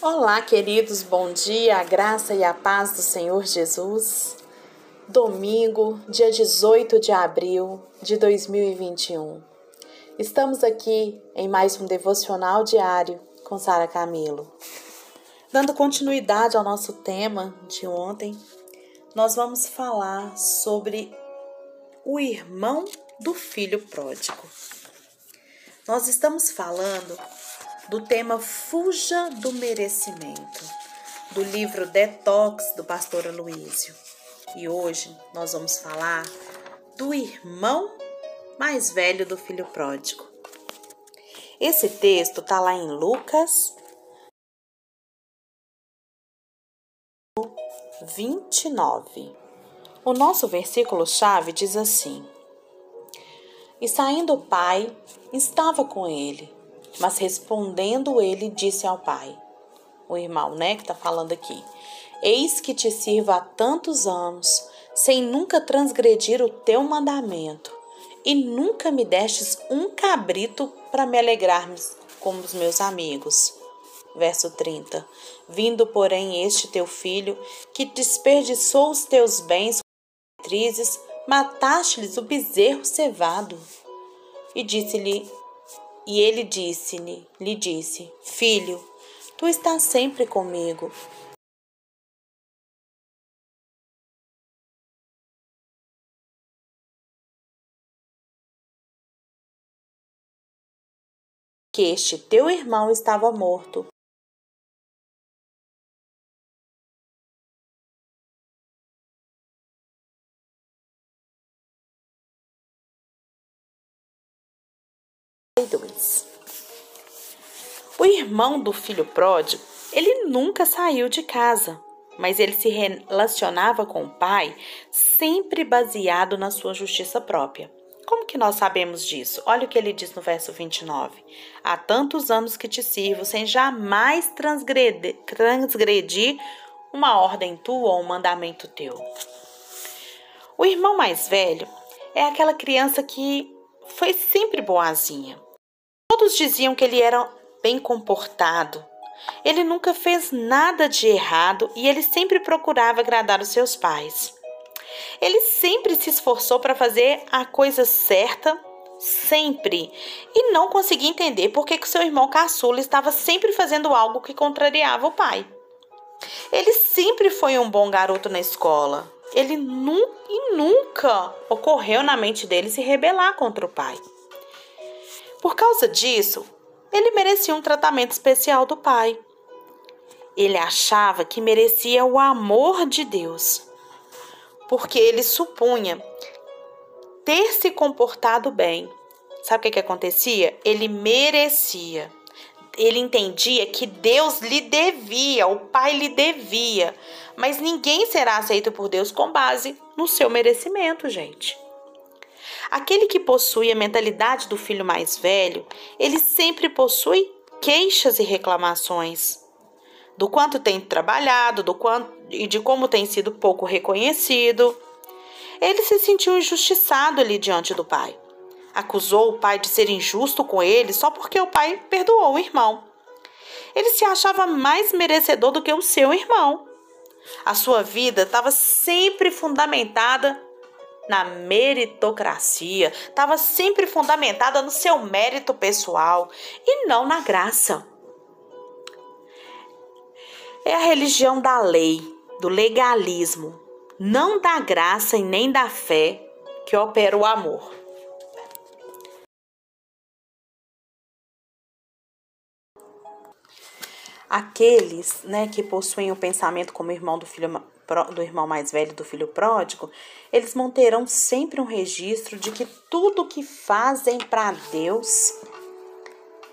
Olá, queridos, bom dia, a graça e a paz do Senhor Jesus. Domingo, dia 18 de abril de 2021. Estamos aqui em mais um devocional diário com Sara Camilo. Dando continuidade ao nosso tema de ontem, nós vamos falar sobre o irmão do filho pródigo. Nós estamos falando do tema Fuja do Merecimento, do livro Detox do pastor Aloísio. E hoje nós vamos falar do irmão mais velho do filho pródigo. Esse texto está lá em Lucas 29. O nosso versículo-chave diz assim: E saindo o pai, estava com ele mas respondendo ele, disse ao pai, o irmão, né, que está falando aqui: Eis que te sirvo há tantos anos, sem nunca transgredir o teu mandamento, e nunca me destes um cabrito para me alegrar como os meus amigos. Verso 30. Vindo, porém, este teu filho, que desperdiçou os teus bens com trizes, mataste-lhes o bezerro cevado. E disse-lhe e ele disse-lhe, lhe disse: Filho, tu estás sempre comigo. Que este teu irmão estava morto O irmão do filho pródigo, ele nunca saiu de casa, mas ele se relacionava com o pai sempre baseado na sua justiça própria. Como que nós sabemos disso? Olha o que ele diz no verso 29. Há tantos anos que te sirvo, sem jamais transgredir, transgredir uma ordem tua ou um mandamento teu. O irmão mais velho é aquela criança que foi sempre boazinha. Todos diziam que ele era bem comportado. Ele nunca fez nada de errado e ele sempre procurava agradar os seus pais. Ele sempre se esforçou para fazer a coisa certa, sempre, e não conseguia entender por que, seu irmão caçula estava sempre fazendo algo que contrariava o pai. Ele sempre foi um bom garoto na escola. Ele nunca e nunca ocorreu na mente dele se rebelar contra o pai. Por causa disso, ele merecia um tratamento especial do pai. Ele achava que merecia o amor de Deus, porque ele supunha ter se comportado bem. Sabe o que, que acontecia? Ele merecia. Ele entendia que Deus lhe devia, o Pai lhe devia. Mas ninguém será aceito por Deus com base no seu merecimento, gente. Aquele que possui a mentalidade do filho mais velho, ele sempre possui queixas e reclamações do quanto tem trabalhado, do quanto e de como tem sido pouco reconhecido. Ele se sentiu injustiçado ali diante do pai. Acusou o pai de ser injusto com ele só porque o pai perdoou o irmão. Ele se achava mais merecedor do que o seu irmão. A sua vida estava sempre fundamentada na meritocracia, estava sempre fundamentada no seu mérito pessoal e não na graça. É a religião da lei, do legalismo, não da graça e nem da fé que opera o amor. Aqueles né, que possuem o pensamento como irmão do filho do irmão mais velho do filho pródigo, eles manterão sempre um registro de que tudo que fazem para Deus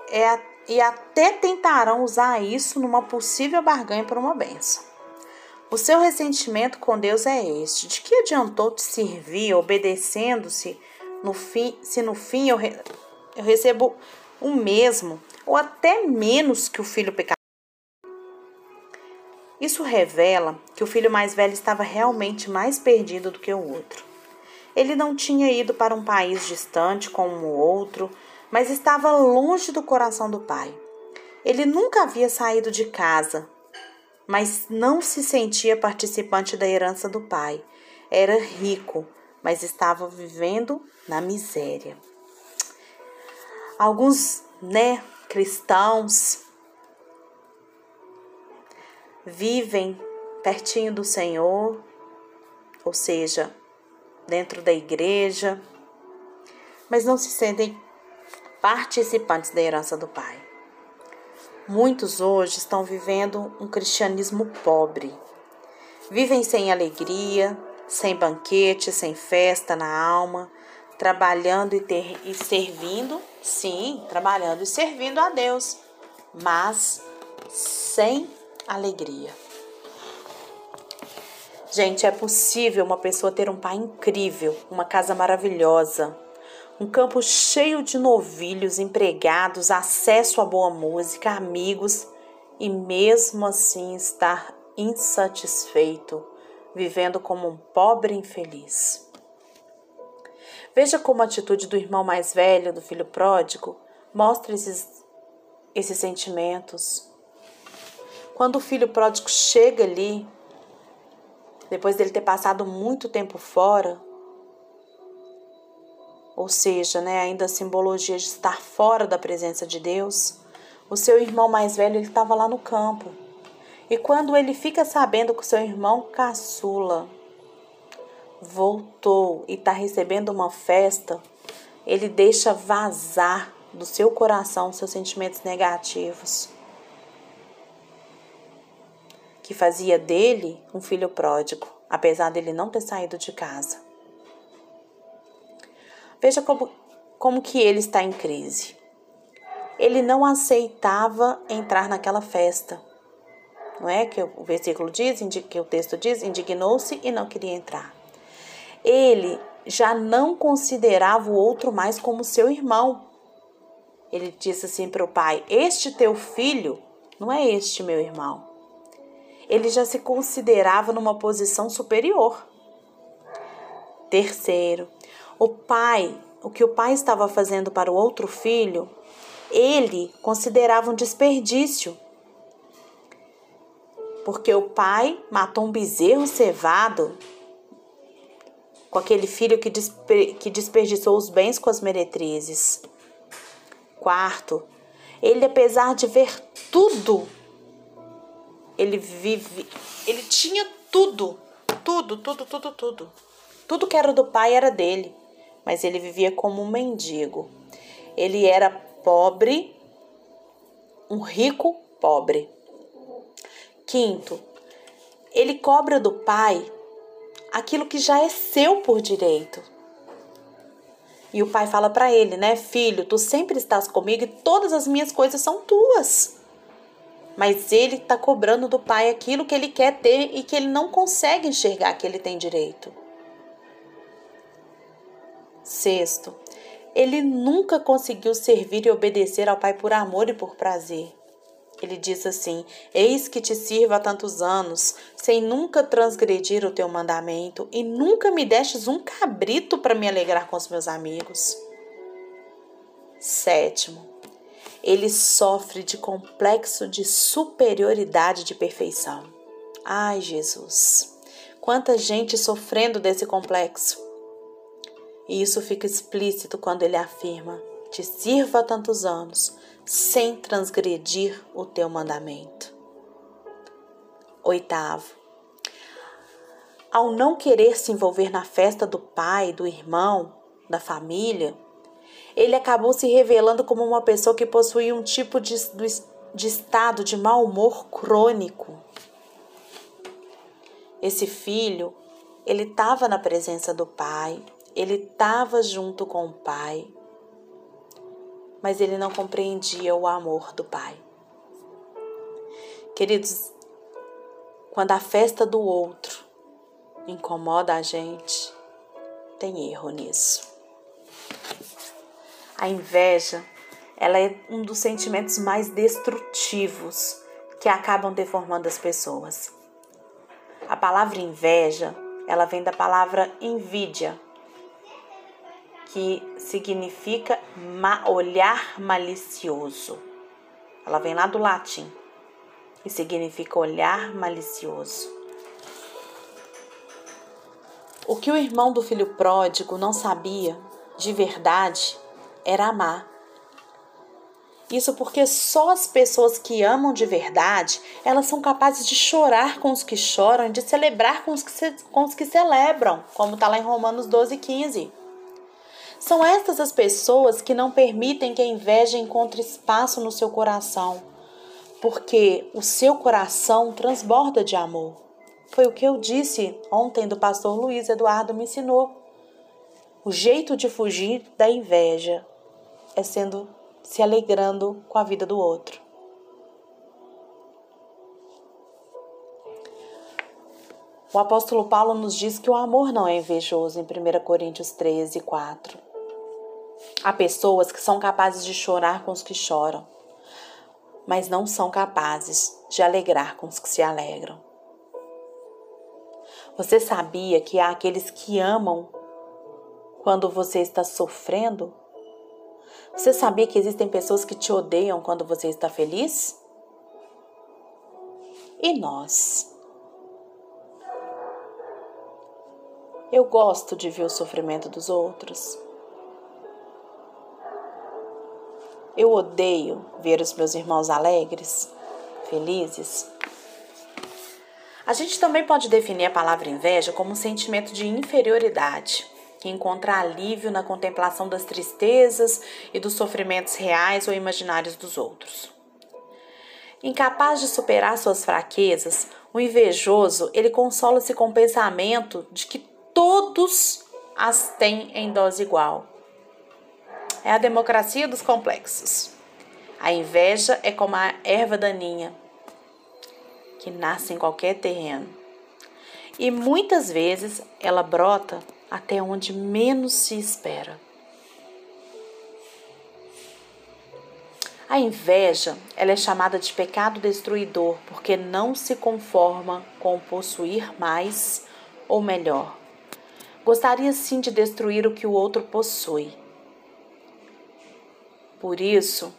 é e até tentarão usar isso numa possível barganha por uma benção. O seu ressentimento com Deus é este: de que adiantou te servir obedecendo-se no fim, se no fim eu, re, eu recebo o mesmo ou até menos que o filho pecador? Isso revela que o filho mais velho estava realmente mais perdido do que o outro. Ele não tinha ido para um país distante como o outro, mas estava longe do coração do pai. Ele nunca havia saído de casa, mas não se sentia participante da herança do pai. Era rico, mas estava vivendo na miséria. Alguns, né, cristãos vivem pertinho do Senhor, ou seja, dentro da igreja, mas não se sentem participantes da herança do Pai. Muitos hoje estão vivendo um cristianismo pobre. Vivem sem alegria, sem banquete, sem festa na alma, trabalhando e, ter, e servindo, sim, trabalhando e servindo a Deus, mas sem alegria. Gente, é possível uma pessoa ter um pai incrível, uma casa maravilhosa, um campo cheio de novilhos, empregados, acesso a boa música, amigos e mesmo assim estar insatisfeito, vivendo como um pobre infeliz. Veja como a atitude do irmão mais velho, do filho pródigo, mostra esses, esses sentimentos. Quando o filho pródigo chega ali, depois dele ter passado muito tempo fora, ou seja, né, ainda a simbologia de estar fora da presença de Deus, o seu irmão mais velho ele estava lá no campo. E quando ele fica sabendo que o seu irmão caçula voltou e está recebendo uma festa, ele deixa vazar do seu coração seus sentimentos negativos que fazia dele um filho pródigo, apesar dele não ter saído de casa. Veja como, como que ele está em crise. Ele não aceitava entrar naquela festa. Não é que o versículo diz, que o texto diz, indignou-se e não queria entrar. Ele já não considerava o outro mais como seu irmão. Ele disse assim para o pai: Este teu filho não é este meu irmão ele já se considerava numa posição superior. Terceiro, o pai, o que o pai estava fazendo para o outro filho, ele considerava um desperdício. Porque o pai matou um bezerro cevado com aquele filho que, desper, que desperdiçou os bens com as meretrizes. Quarto, ele, apesar de ver tudo ele vive, ele tinha tudo, tudo, tudo, tudo, tudo. Tudo que era do pai era dele, mas ele vivia como um mendigo. Ele era pobre, um rico pobre. Quinto, ele cobra do pai aquilo que já é seu por direito. E o pai fala para ele, né, filho, tu sempre estás comigo e todas as minhas coisas são tuas mas ele está cobrando do pai aquilo que ele quer ter e que ele não consegue enxergar que ele tem direito. Sexto, ele nunca conseguiu servir e obedecer ao pai por amor e por prazer. Ele diz assim: Eis que te sirvo há tantos anos, sem nunca transgredir o teu mandamento, e nunca me destes um cabrito para me alegrar com os meus amigos. Sétimo, ele sofre de complexo de superioridade de perfeição. Ai, Jesus! Quanta gente sofrendo desse complexo. E isso fica explícito quando ele afirma: Te sirva tantos anos, sem transgredir o teu mandamento. Oitavo, ao não querer se envolver na festa do pai, do irmão, da família, ele acabou se revelando como uma pessoa que possuía um tipo de, de estado de mau humor crônico. Esse filho, ele estava na presença do pai, ele estava junto com o pai, mas ele não compreendia o amor do pai. Queridos, quando a festa do outro incomoda a gente, tem erro nisso. A inveja, ela é um dos sentimentos mais destrutivos que acabam deformando as pessoas. A palavra inveja, ela vem da palavra invídia, que significa olhar malicioso. Ela vem lá do latim e significa olhar malicioso. O que o irmão do filho pródigo não sabia de verdade era amar. Isso porque só as pessoas que amam de verdade, elas são capazes de chorar com os que choram, de celebrar com os que, se, com os que celebram, como está lá em Romanos 12, 15. São estas as pessoas que não permitem que a inveja encontre espaço no seu coração, porque o seu coração transborda de amor. Foi o que eu disse ontem do pastor Luiz Eduardo me ensinou. O jeito de fugir da inveja é sendo se alegrando com a vida do outro. O apóstolo Paulo nos diz que o amor não é invejoso em 1 Coríntios 13, 4. Há pessoas que são capazes de chorar com os que choram, mas não são capazes de alegrar com os que se alegram. Você sabia que há aqueles que amam quando você está sofrendo você sabia que existem pessoas que te odeiam quando você está feliz? E nós? Eu gosto de ver o sofrimento dos outros. Eu odeio ver os meus irmãos alegres, felizes. A gente também pode definir a palavra inveja como um sentimento de inferioridade que encontra alívio na contemplação das tristezas e dos sofrimentos reais ou imaginários dos outros. Incapaz de superar suas fraquezas, o invejoso ele consola-se com o pensamento de que todos as têm em dose igual. É a democracia dos complexos. A inveja é como a erva daninha que nasce em qualquer terreno. E muitas vezes ela brota até onde menos se espera. A inveja, ela é chamada de pecado destruidor porque não se conforma com possuir mais ou melhor. Gostaria sim de destruir o que o outro possui. Por isso,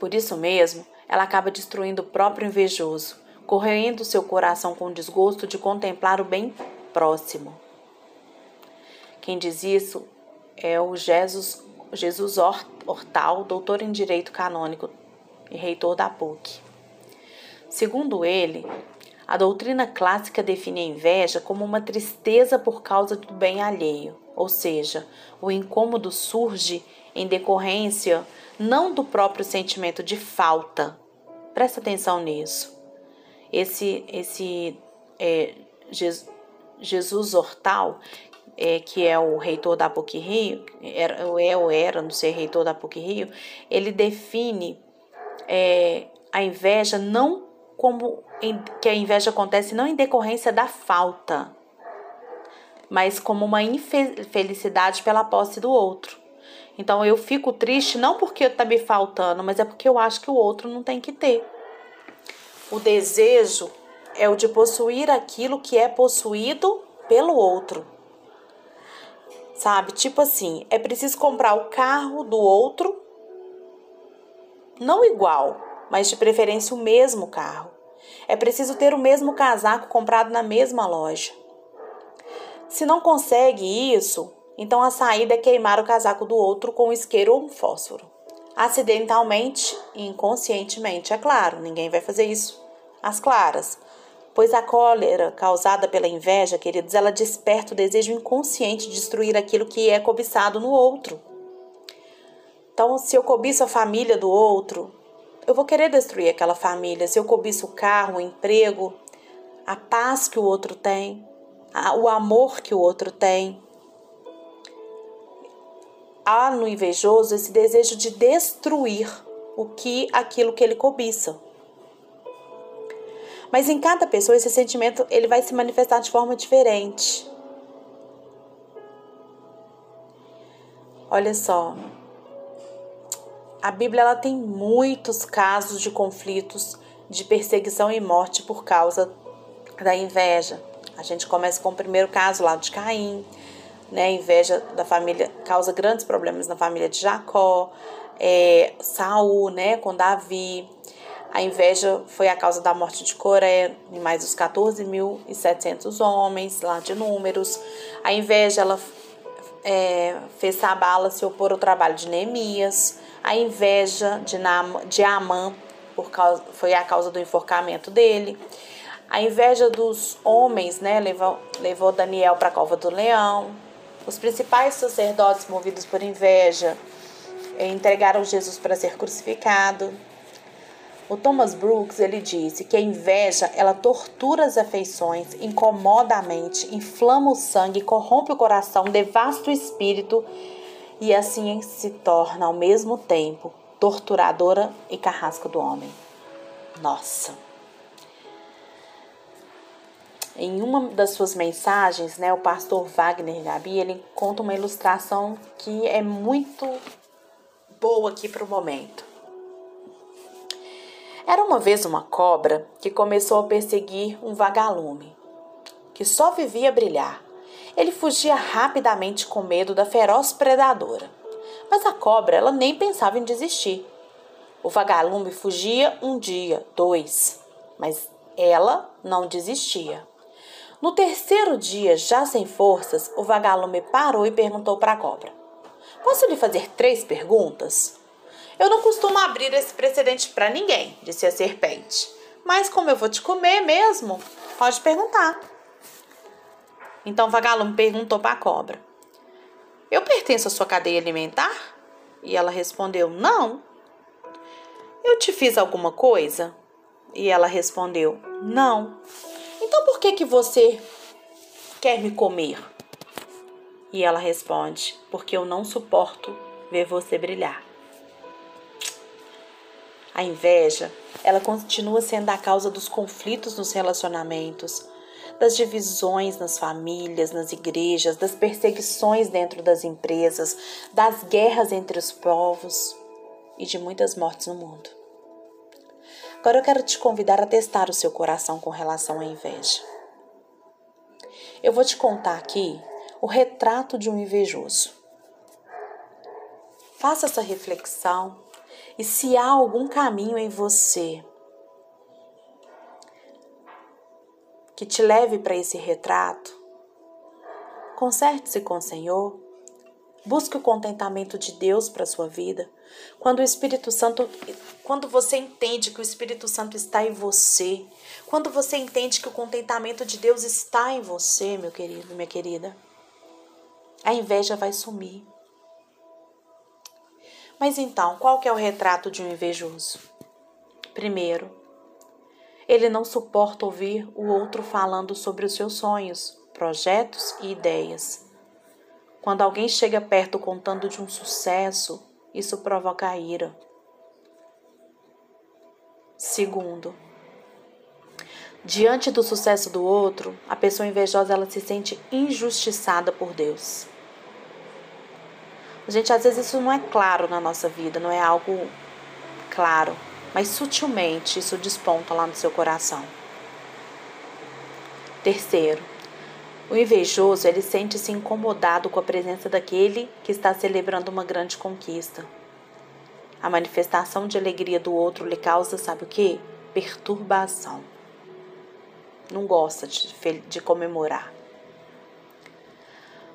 por isso mesmo, ela acaba destruindo o próprio invejoso, corroendo seu coração com desgosto de contemplar o bem próximo. Quem diz isso é o Jesus, Jesus Hortal, doutor em Direito Canônico e reitor da PUC. Segundo ele, a doutrina clássica define a inveja como uma tristeza por causa do bem alheio, ou seja, o incômodo surge em decorrência não do próprio sentimento de falta. Presta atenção nisso. Esse, esse é, Jesus Hortal, é, que é o reitor da PUC Rio, era, é ou era, não sei, reitor da PUC Rio, ele define é, a inveja não como em, que a inveja acontece não em decorrência da falta, mas como uma infelicidade pela posse do outro. Então eu fico triste não porque está me faltando, mas é porque eu acho que o outro não tem que ter. O desejo é o de possuir aquilo que é possuído pelo outro sabe? Tipo assim, é preciso comprar o carro do outro, não igual, mas de preferência o mesmo carro. É preciso ter o mesmo casaco comprado na mesma loja. Se não consegue isso, então a saída é queimar o casaco do outro com um isqueiro ou um fósforo. Acidentalmente e inconscientemente, é claro, ninguém vai fazer isso às claras Pois a cólera causada pela inveja, queridos, ela desperta o desejo inconsciente de destruir aquilo que é cobiçado no outro. Então, se eu cobiço a família do outro, eu vou querer destruir aquela família. Se eu cobiço o carro, o emprego, a paz que o outro tem, o amor que o outro tem. Há no invejoso esse desejo de destruir o que aquilo que ele cobiça. Mas em cada pessoa esse sentimento ele vai se manifestar de forma diferente. Olha só. A Bíblia ela tem muitos casos de conflitos, de perseguição e morte por causa da inveja. A gente começa com o primeiro caso lá de Caim, né? A inveja da família causa grandes problemas na família de Jacó. é, Saul, né, com Davi. A inveja foi a causa da morte de Coré, em mais os 14.700 homens, lá de números. A inveja, ela é, fez Sabala se opor ao trabalho de Neemias. A inveja de, Naam, de Amã por causa, foi a causa do enforcamento dele. A inveja dos homens né, levou, levou Daniel para a cova do leão. Os principais sacerdotes, movidos por inveja, entregaram Jesus para ser crucificado. O Thomas Brooks ele disse que a inveja ela tortura as afeições, incomoda a mente, inflama o sangue, corrompe o coração, devasta o espírito e assim se torna ao mesmo tempo torturadora e carrasca do homem. Nossa. Em uma das suas mensagens, né, o pastor Wagner Gabi, ele conta uma ilustração que é muito boa aqui para o momento. Era uma vez uma cobra que começou a perseguir um vagalume, que só vivia a brilhar. Ele fugia rapidamente com medo da feroz predadora. Mas a cobra, ela nem pensava em desistir. O vagalume fugia um dia, dois, mas ela não desistia. No terceiro dia, já sem forças, o vagalume parou e perguntou para a cobra: Posso lhe fazer três perguntas? Eu não costumo abrir esse precedente para ninguém, disse a serpente. Mas como eu vou te comer mesmo, pode perguntar. Então o vagalume perguntou para a cobra: Eu pertenço à sua cadeia alimentar? E ela respondeu: Não. Eu te fiz alguma coisa? E ela respondeu: Não. Então por que que você quer me comer? E ela responde: Porque eu não suporto ver você brilhar. A inveja, ela continua sendo a causa dos conflitos nos relacionamentos, das divisões nas famílias, nas igrejas, das perseguições dentro das empresas, das guerras entre os povos e de muitas mortes no mundo. Agora eu quero te convidar a testar o seu coração com relação à inveja. Eu vou te contar aqui o retrato de um invejoso. Faça essa reflexão e se há algum caminho em você que te leve para esse retrato, conserte-se com o Senhor. Busque o contentamento de Deus para sua vida. Quando o Espírito Santo, quando você entende que o Espírito Santo está em você, quando você entende que o contentamento de Deus está em você, meu querido, minha querida, a inveja vai sumir. Mas então, qual que é o retrato de um invejoso? Primeiro, ele não suporta ouvir o outro falando sobre os seus sonhos, projetos e ideias. Quando alguém chega perto contando de um sucesso, isso provoca ira. Segundo, diante do sucesso do outro, a pessoa invejosa ela se sente injustiçada por Deus. Gente, às vezes isso não é claro na nossa vida, não é algo claro, mas sutilmente isso desponta lá no seu coração. Terceiro, o invejoso, ele sente-se incomodado com a presença daquele que está celebrando uma grande conquista. A manifestação de alegria do outro lhe causa, sabe o que? Perturbação. Não gosta de, de comemorar.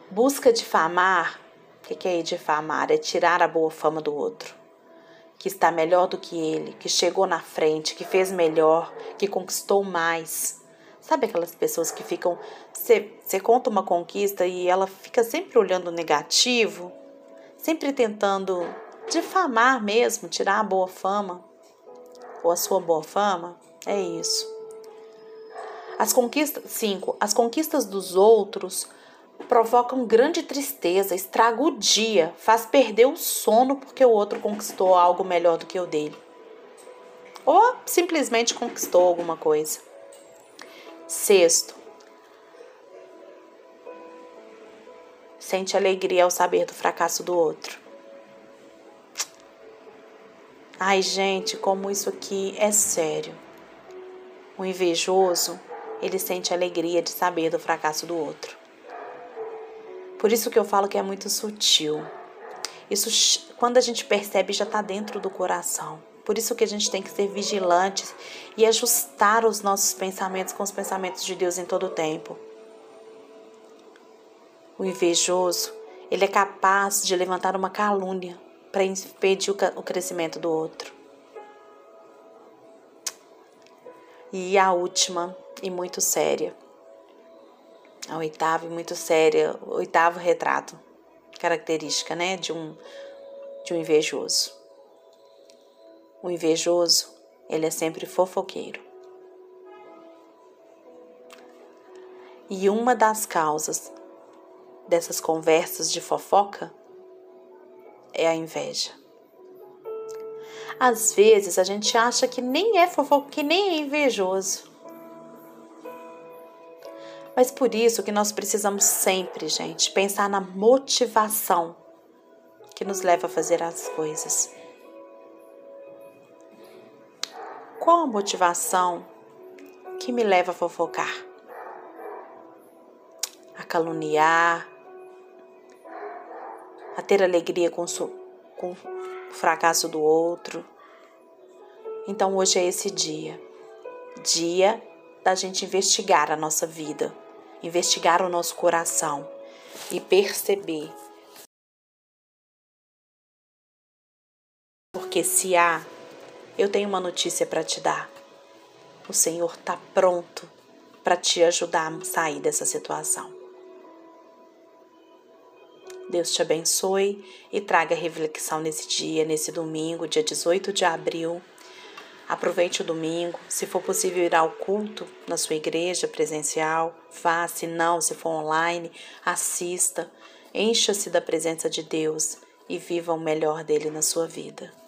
Busca difamar o que, que é difamar? É tirar a boa fama do outro. Que está melhor do que ele, que chegou na frente, que fez melhor, que conquistou mais. Sabe aquelas pessoas que ficam. Você conta uma conquista e ela fica sempre olhando negativo, sempre tentando difamar mesmo, tirar a boa fama, ou a sua boa fama? É isso. As conquistas. Cinco. As conquistas dos outros provocam grande tristeza, estraga o dia, faz perder o sono porque o outro conquistou algo melhor do que o dele. Ou simplesmente conquistou alguma coisa. Sexto, sente alegria ao saber do fracasso do outro. Ai, gente, como isso aqui é sério. O invejoso, ele sente alegria de saber do fracasso do outro. Por isso que eu falo que é muito sutil. Isso, quando a gente percebe, já está dentro do coração. Por isso que a gente tem que ser vigilante e ajustar os nossos pensamentos com os pensamentos de Deus em todo o tempo. O invejoso, ele é capaz de levantar uma calúnia para impedir o crescimento do outro. E a última, e muito séria, a oitava e muito séria, oitavo retrato, característica, né, de um de um invejoso. O invejoso, ele é sempre fofoqueiro. E uma das causas dessas conversas de fofoca é a inveja. Às vezes a gente acha que nem é fofoca, que nem é invejoso. Mas por isso que nós precisamos sempre, gente, pensar na motivação que nos leva a fazer as coisas. Qual a motivação que me leva a fofocar? A caluniar, a ter alegria com, com o fracasso do outro. Então hoje é esse dia, dia da gente investigar a nossa vida investigar o nosso coração e perceber. Porque se há, eu tenho uma notícia para te dar. O Senhor está pronto para te ajudar a sair dessa situação. Deus te abençoe e traga reflexão nesse dia, nesse domingo, dia 18 de abril. Aproveite o domingo. Se for possível ir ao culto na sua igreja presencial, vá. Se não, se for online, assista. Encha-se da presença de Deus e viva o melhor dele na sua vida.